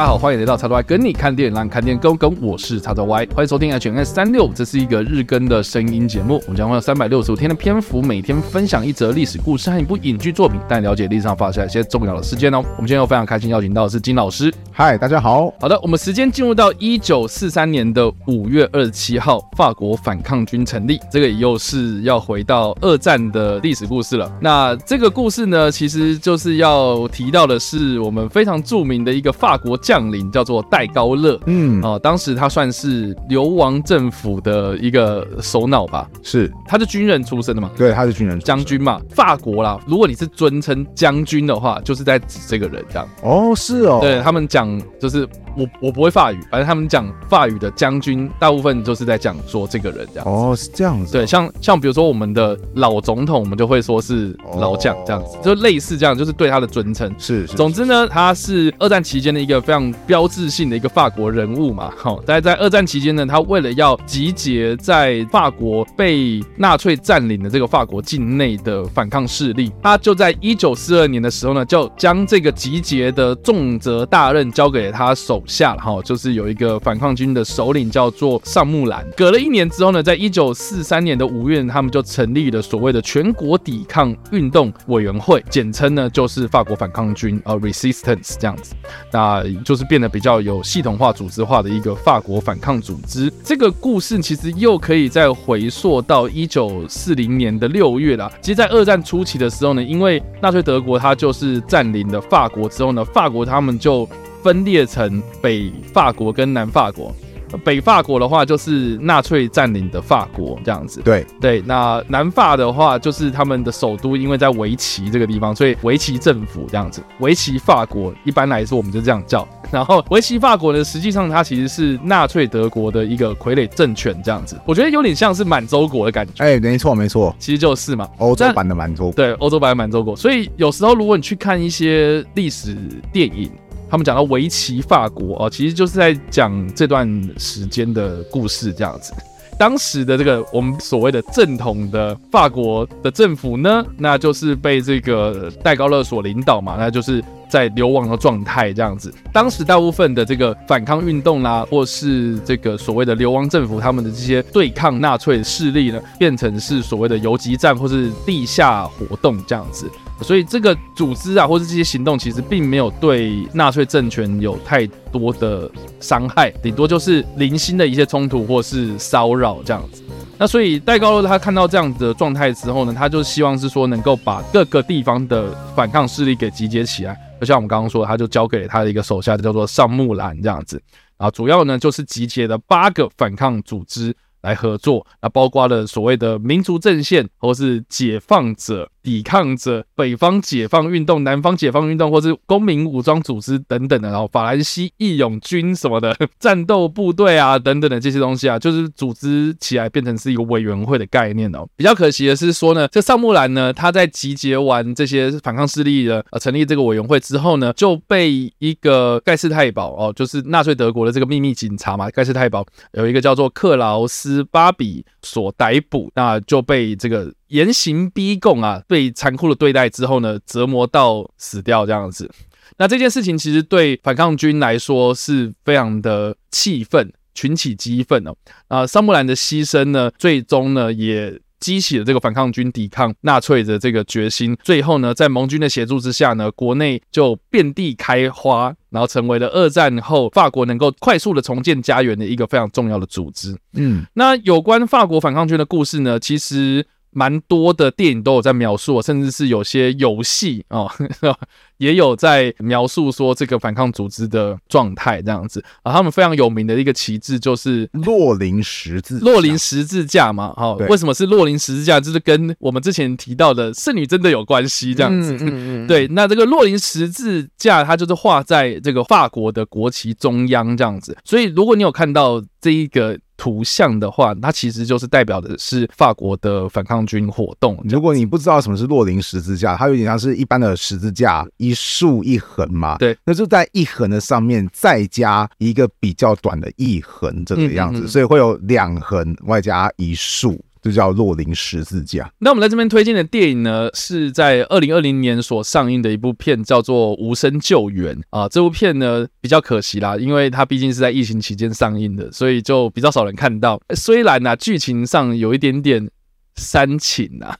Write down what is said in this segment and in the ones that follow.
家好，欢迎来到叉叉 Y 跟你看电影，让你看电影更跟。我是叉叉 Y，欢迎收听 HNS 三六，这是一个日更的声音节目。我们将会有三百六十五天的篇幅，每天分享一则历史故事和一部影剧作品，带你了解历史上发生一些重要的事件哦。我们今天又非常开心邀请到的是金老师。嗨，大家好。好的，我们时间进入到一九四三年的五月二十七号，法国反抗军成立。这个又是要回到二战的历史故事了。那这个故事呢，其实就是要提到的是我们非常著名的一个法国将领，叫做戴高乐。嗯，哦，当时他算是流亡政府的一个首脑吧？是，他是军人出身的嘛？对，他是军人将军嘛。法国啦，如果你是尊称将军的话，就是在指这个人这样。哦，是哦。对他们讲，就是我我不会法语，反正他们讲法语的将军，大部分就是在讲说这个人这样。哦，是这样子。对，像像比如说我们的老总统，我们就会说是老将这样子，就类似这样，就是对他的尊称。是，是。总之呢，他是二战期间的一个非常标志性的一个法国人物嘛。好，在在二战期间呢，他为了要集结在法国被纳粹占领的这个法国境内的反抗势力，他就在一九四二年的时候呢，就将这个集结的重责大任交给他手下了哈，就是有一个反抗军的首领叫做尚木兰。隔了一年之后呢，在一九四三年的五月，他们就成立了所谓的全国抵抗运动委员会，简称呢就是法国反抗军呃 Resistance 这样子，那就是变得比较有系统化、组织化的一个法国反抗组织。这个故事其实又可以再回溯到一九四零年的六月啦。其实，在二战初期的时候呢，因为纳粹德国它就是占领了法国之后呢，法国他们就分裂成北法国跟南法国。北法国的话就是纳粹占领的法国这样子。对对，那南法的话就是他们的首都，因为在维奇这个地方，所以维奇政府这样子。维奇法国一般来说我们就这样叫。然后维奇法国呢，实际上它其实是纳粹德国的一个傀儡政权这样子。我觉得有点像是满洲国的感觉。哎，没错没错，其实就是嘛，欧洲版的满洲国。对，欧洲版的满洲国。所以有时候如果你去看一些历史电影。他们讲到围棋法国哦，其实就是在讲这段时间的故事这样子。当时的这个我们所谓的正统的法国的政府呢，那就是被这个戴高乐所领导嘛，那就是在流亡的状态这样子。当时大部分的这个反抗运动啦，或是这个所谓的流亡政府，他们的这些对抗纳粹势力呢，变成是所谓的游击战或是地下活动这样子。所以这个组织啊，或是这些行动，其实并没有对纳粹政权有太多的伤害，顶多就是零星的一些冲突或是骚扰这样子。那所以戴高乐他看到这样子的状态之后呢，他就希望是说能够把各个地方的反抗势力给集结起来。就像我们刚刚说，他就交给了他的一个手下，叫做上木兰这样子。然后主要呢就是集结了八个反抗组织来合作，那包括了所谓的民族阵线或是解放者。抵抗者、北方解放运动、南方解放运动，或是公民武装组织等等的，然后法兰西义勇军什么的 战斗部队啊，等等的这些东西啊，就是组织起来变成是一个委员会的概念哦。比较可惜的是说呢，这尚木兰呢，他在集结完这些反抗势力的呃成立这个委员会之后呢，就被一个盖世太保哦，就是纳粹德国的这个秘密警察嘛，盖世太保有一个叫做克劳斯巴比所逮捕，那就被这个。严刑逼供啊，被残酷的对待之后呢，折磨到死掉这样子。那这件事情其实对反抗军来说是非常的气愤，群起激愤哦。啊，萨木兰的牺牲呢，最终呢也激起了这个反抗军抵抗纳粹的这个决心。最后呢，在盟军的协助之下呢，国内就遍地开花，然后成为了二战后法国能够快速的重建家园的一个非常重要的组织。嗯，那有关法国反抗军的故事呢，其实。蛮多的电影都有在描述，甚至是有些游戏哦，也有在描述说这个反抗组织的状态这样子啊。他们非常有名的一个旗帜就是洛林十字，洛林十字架嘛。哈，为什么是洛林十字架？就是跟我们之前提到的圣女真的有关系这样子。嗯嗯嗯。对，那这个洛林十字架，它就是画在这个法国的国旗中央这样子。所以，如果你有看到这一个。图像的话，它其实就是代表的是法国的反抗军活动。如果你不知道什么是洛林十字架，它有点像是一般的十字架，一竖一横嘛。对，那就在一横的上面再加一个比较短的一横这个样子，嗯嗯嗯，所以会有两横外加一竖。就叫洛林十字架。那我们在这边推荐的电影呢，是在二零二零年所上映的一部片，叫做《无声救援》啊。这部片呢比较可惜啦，因为它毕竟是在疫情期间上映的，所以就比较少人看到。虽然呢、剧情上有一点点煽情啊，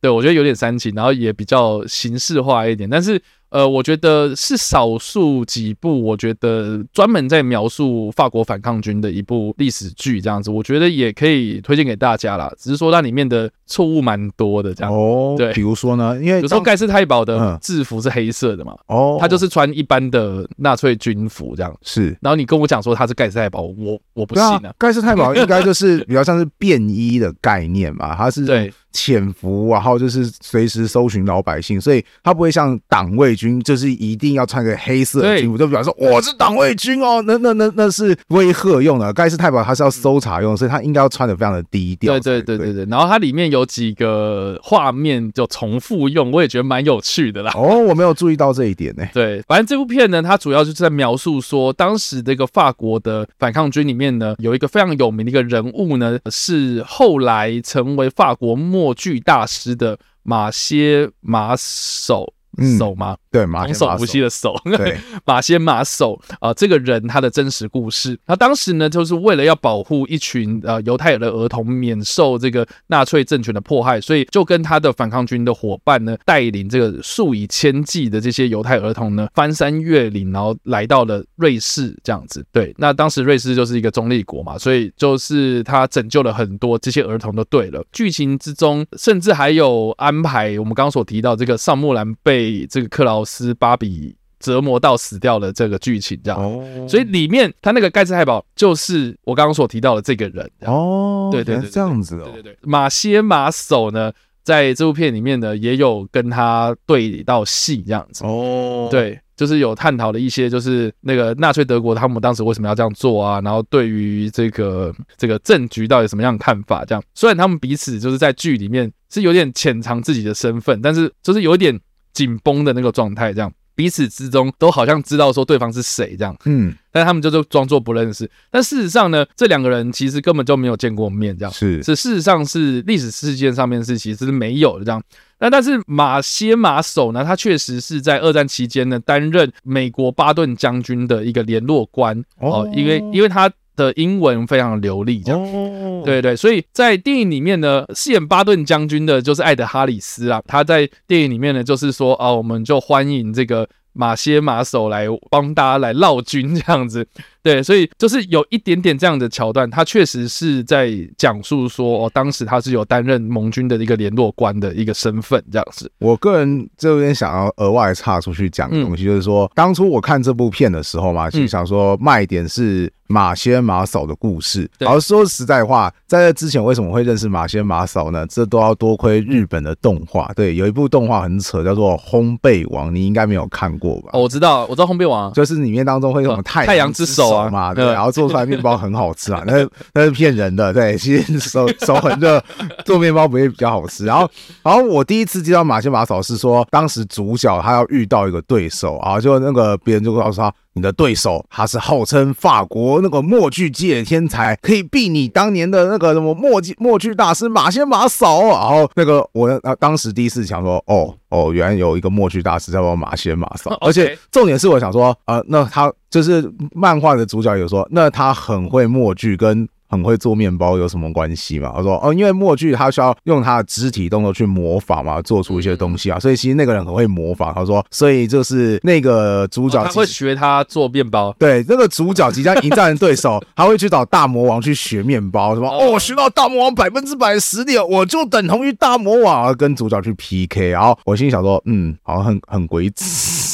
对，我觉得有点煽情，然后也比较形式化一点，但是。呃，我觉得是少数几部，我觉得专门在描述法国反抗军的一部历史剧，这样子，我觉得也可以推荐给大家啦。只是说它里面的错误蛮多的，这样哦。对，比如说呢，因为比如说盖世太保的制服是黑色的嘛，哦，他就是穿一般的纳粹军服这样。是，然后你跟我讲说他是盖世太保，我我不信啊。盖世太保应该就 是比较像是便衣的概念嘛，他是对。潜伏，然后就是随时搜寻老百姓，所以他不会像党卫军，就是一定要穿个黑色的军服，就比方说我是党卫军哦，那那那那是威吓用的。盖世太保他是要搜查用，所以他应该要穿的非常的低调。对对对对对。然后它里面有几个画面就重复用，我也觉得蛮有趣的啦。哦，我没有注意到这一点呢。对，反正这部片呢，它主要就是在描述说，当时这个法国的反抗军里面呢，有一个非常有名的一个人物呢，是后来成为法国末。墨剧大师的马歇马首。手吗？嗯、对，马手不息的手，对，马先马手啊，这个人他的真实故事，他当时呢，就是为了要保护一群呃犹太人的儿童免受这个纳粹政权的迫害，所以就跟他的反抗军的伙伴呢，带领这个数以千计的这些犹太儿童呢，翻山越岭，然后来到了瑞士这样子。对，那当时瑞士就是一个中立国嘛，所以就是他拯救了很多这些儿童，都对了。剧情之中甚至还有安排我们刚刚所提到这个尚木兰被。被这个克劳斯芭比折磨到死掉的这个剧情，这样，哦、所以里面他那个盖茨太保就是我刚刚所提到的这个人哦，对对对，这样子哦，对对。对，马歇马首呢，在这部片里面呢也有跟他对到戏这样子。哦，对，就是有探讨了一些，就是那个纳粹德国他们当时为什么要这样做啊，然后对于这个这个政局到底什么样的看法，这样，虽然他们彼此就是在剧里面是有点潜藏自己的身份，但是就是有一点。紧绷的那个状态，这样彼此之中都好像知道说对方是谁，这样，嗯，但他们就就装作不认识。但事实上呢，这两个人其实根本就没有见过面，这样是是事实上是历史事件上面是其实是没有的这样。那但是马歇马首呢，他确实是在二战期间呢担任美国巴顿将军的一个联络官哦，因为因为他。的英文非常流利，这样，对对，所以在电影里面呢，饰演巴顿将军的就是艾德哈里斯啊，他在电影里面呢，就是说啊，我们就欢迎这个马歇马首来帮大家来绕军这样子。对，所以就是有一点点这样的桥段，他确实是在讲述说，哦，当时他是有担任盟军的一个联络官的一个身份，这样子。我个人这边想要额外插出去讲的东西，就是说，嗯、当初我看这部片的时候嘛，就想说卖点是马仙马嫂的故事。然后、嗯、说实在话，在这之前为什么会认识马仙马嫂呢？这都要多亏日本的动画。对，有一部动画很扯，叫做《烘焙王》，你应该没有看过吧？哦，我知道，我知道《烘焙王》，就是里面当中会有太太阳之手。嘛，对，然后做出来面包很好吃啊，那那是骗人的，对，其实手手很热，做面包不会比较好吃。然后，然后我第一次接到马歇马嫂是说，当时主角他要遇到一个对手啊，就那个别人就告诉他。你的对手，他是号称法国那个默剧界的天才，可以避你当年的那个什么默剧默剧大师马先马嫂。然后那个我啊当时第一次想说，哦哦，原来有一个默剧大师叫做马先马嫂，而且重点是我想说，呃，那他就是漫画的主角有说，那他很会默剧跟。很会做面包有什么关系嘛？他说哦，因为默剧他需要用他的肢体动作去模仿嘛，做出一些东西啊，所以其实那个人很会模仿。他说，所以就是那个主角、哦、他会学他做面包。对，那个主角即将迎战的对手，他会去找大魔王去学面包，什么哦，我学到大魔王百分之百的实力，我就等同于大魔王，跟主角去 PK。然后我心里想说，嗯，好像很很诡异。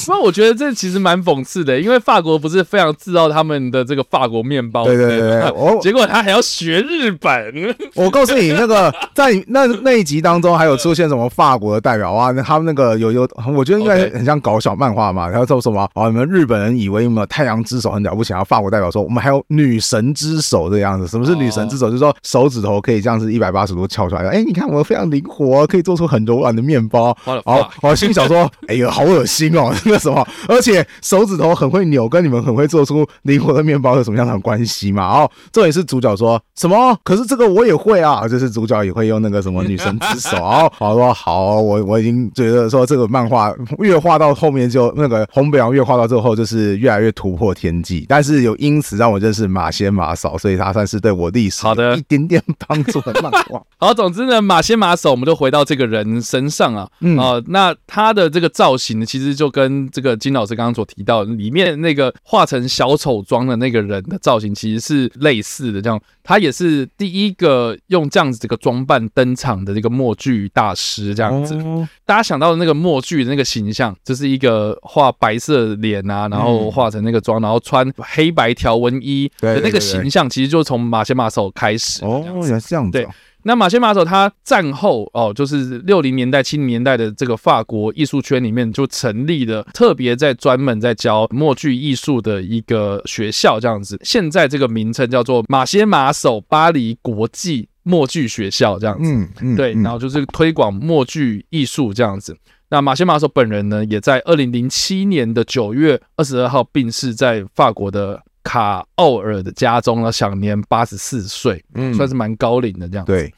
那我觉得这其实蛮讽刺的，因为法国不是非常自傲他们的这个法国面包，对对对对，哦，结果他。还要学日本？我告诉你，那个在那那一集当中，还有出现什么法国的代表啊？他们那个有有，我觉得应该很像搞小漫画嘛。然后说什么啊？你们日本人以为你们太阳之手很了不起，然后法国代表说我们还有女神之手这样子。什么是女神之手？就是说手指头可以这样子一百八十度翘出来。哎，你看我非常灵活，可以做出很柔软的面包。然后我心里想说，哎呀，好恶心哦！个什么，而且手指头很会扭，跟你们很会做出灵活的面包有什么样的关系嘛？哦这也是主角说什么？可是这个我也会啊，就是主角也会用那个什么女神之手。然后 好说好，我我已经觉得说这个漫画越画到后面就那个红北洋越画到最后就是越来越突破天际，但是有因此让我认识马仙马嫂，所以他算是对我历史好的一点点帮助的漫画。好，总之呢，马仙马嫂，我们就回到这个人身上啊，嗯、呃，那他的这个造型呢，其实就跟这个金老师刚刚所提到里面那个化成小丑妆的那个人的造型，其实是类似的。这样，他也是第一个用这样子这个装扮登场的这个默剧大师。这样子，哦、大家想到的那个默剧的那个形象，就是一个画白色脸啊，然后画成那个妆，然后穿黑白条纹衣的那个形象，其实就从马歇马首开始。哦，原来是这样子。对。那马歇马首他战后哦，就是六零年代、七零年代的这个法国艺术圈里面就成立了特别在专门在教默剧艺术的一个学校，这样子。现在这个名称叫做马歇马嫂巴黎国际默剧学校，这样子。嗯嗯，对，然后就是推广默剧艺术这样子。那马歇马索本人呢，也在二零零七年的九月二十二号病逝在法国的。卡奥尔的家中呢，享年八十四岁，嗯，算是蛮高龄的这样子。对，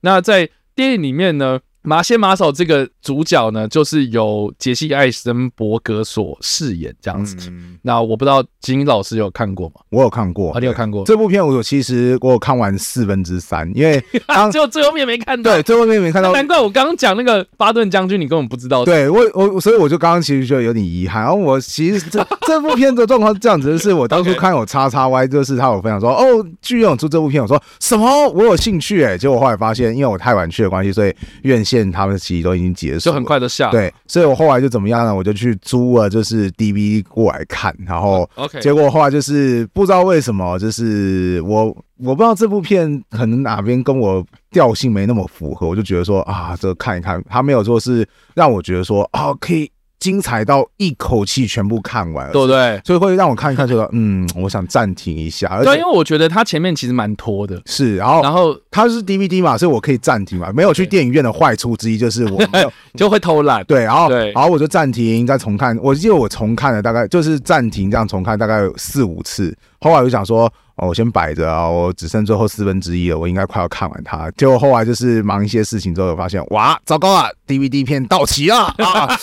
那在电影里面呢，马仙马嫂这个主角呢，就是由杰西·艾森伯格所饰演这样子。嗯、那我不知道金老师有看过吗？我有看过，啊、你有看过这部片？我有，其实我有看完四分之三，因为 就最后面没看到。对，最后面没看到。难怪我刚刚讲那个巴顿将军，你根本不知道。对我，我所以我就刚刚其实觉得有点遗憾。然后我其实这 这部片的状况是这样子，就是我当初看有叉叉 Y，就是他有分享说，哦，剧院有出这部片，我说什么？我有兴趣哎、欸，结果后来发现，因为我太晚去的关系，所以院线他们其实都已经结束，就很快就下。对，所以我后来就怎么样呢？我就去租了，就是 DVD 过来看，然后 OK，结果后来就是不知道为什么，就是我我不知道这部片可能哪边跟我调性没那么符合，我就觉得说啊，这个看一看，他没有说是让我觉得说啊可以。精彩到一口气全部看完，对不对？所以会让我看一看，这个 嗯，我想暂停一下。对，因为我觉得它前面其实蛮拖的。是，然后然后它是 DVD 嘛，所以我可以暂停嘛。没有去电影院的坏处之一就是我 就会偷懒。对，然后对，然后我就暂停再重看。我记得我重看了大概就是暂停这样重看大概有四五次。后来我就想说。哦，我先摆着啊，我只剩最后四分之一了，我应该快要看完它。结果后来就是忙一些事情之后，发现哇，糟糕啊，DVD 片到期了啊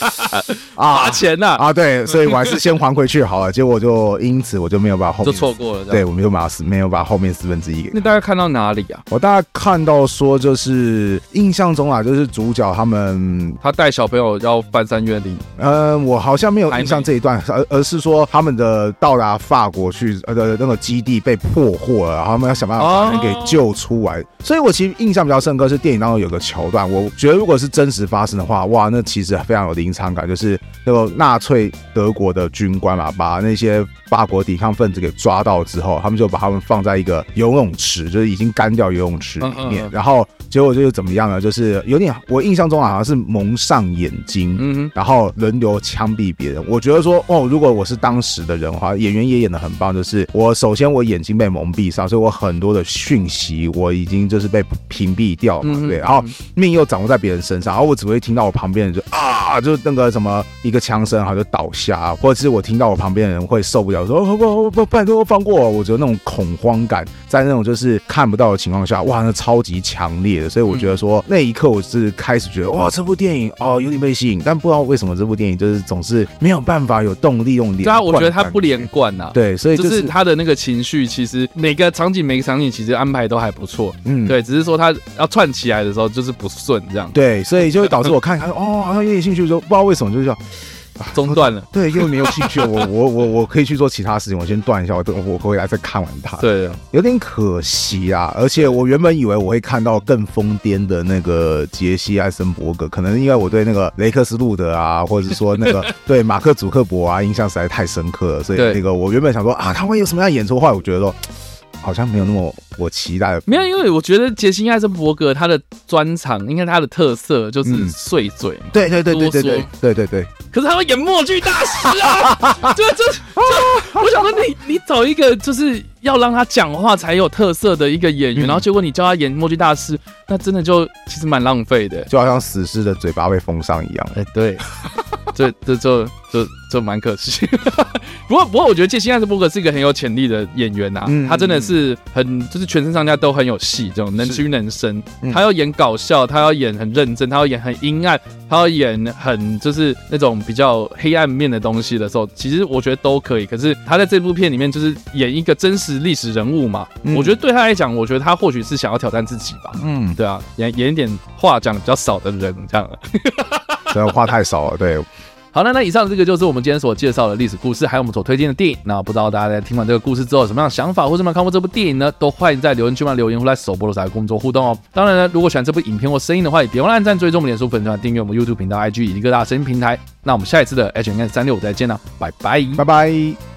啊，罚钱呐啊，对，所以我还是先还回去好了。结果就因此我就没有把后面就错过了，对，我们就把没有把后面四分之一给。那大概看到哪里啊？我大概看到说就是印象中啊，就是主角他们他带小朋友要翻山越岭。呃，我好像没有印象这一段，而而是说他们的到达法国去呃的那个基地被。破获了，然后他们要想办法把人给救出来。所以我其实印象比较深刻是电影当中有个桥段，我觉得如果是真实发生的话，哇，那其实非常有临场感，就是那个纳粹德国的军官嘛，把那些法国抵抗分子给抓到之后，他们就把他们放在一个游泳池，就是已经干掉游泳池里面，然后结果就是怎么样呢？就是有点我印象中好像是蒙上眼睛，嗯，然后轮流枪毙别人。我觉得说哦，如果我是当时的人的话，演员也演得很棒，就是我首先我眼睛。被蒙蔽上，所以我很多的讯息我已经就是被屏蔽掉嘛，对，然后命又掌握在别人身上，然后我只会听到我旁边人就啊，就那个什么一个枪声，然后就倒下，或者是我听到我旁边的人会受不了，说不不不，拜托放过我，我觉得那种恐慌感在那种就是看不到的情况下，哇，那超级强烈的，所以我觉得说那一刻我是开始觉得哇，这部电影哦有点被吸引，但不知道为什么这部电影就是总是没有办法有动力用连贯。对啊，我觉得它不连贯呐，对，所以就是他的那个情绪其实。每个场景，每个场景其实安排都还不错，嗯，对，只是说他要串起来的时候就是不顺这样，对，所以就会导致我 看看哦，好像有点兴趣，说不知道为什么就是叫 中断了，对，因为没有兴趣，我我我我可以去做其他事情，我先断一下，我等我回来再看完它，对，有点可惜啊，而且我原本以为我会看到更疯癫的那个杰西艾森伯格，可能因为我对那个雷克斯路德啊，或者是说那个 对马克祖克伯啊印象实在太深刻了，所以那个我原本想说啊，他会有什么样的演出，后来我觉得说。好像没有那么我期待的，没有，因为我觉得杰西·艾森伯格他的专长，应该他的特色就是碎嘴，嗯、对对对对对对对对对。可是他会演默剧大师啊，对，这这，我想说你你找一个就是要让他讲话才有特色的一个演员，嗯、然后结果你叫他演默剧大师，那真的就其实蛮浪费的，就好像死尸的嘴巴被封上一样。哎，对。这这就就就蛮可惜。不 过不过，我觉得杰西·艾斯伯格是一个很有潜力的演员啊，嗯、他真的是很就是全身上下都很有戏，这种能屈能伸。嗯、他要演搞笑，他要演很认真，他要演很阴暗，他要演很就是那种比较黑暗面的东西的时候，其实我觉得都可以。可是他在这部片里面就是演一个真实历史人物嘛，嗯、我觉得对他来讲，我觉得他或许是想要挑战自己吧。嗯，对啊，演演一点话讲比较少的人这样。对，话太少了，对。好了，那以上这个就是我们今天所介绍的历史故事，还有我们所推荐的电影。那不知道大家在听完这个故事之后有什么样的想法，或者有没有看过这部电影呢？都欢迎在留言区帮留言或在首播的时候工作互动哦。当然呢，如果喜欢这部影片或声音的话，也别忘了按赞、追踪我们脸书粉团、订阅我们 YouTube 频道、IG 以及各大声音平台。那我们下一次的 H&M 365再见了，拜拜，拜拜。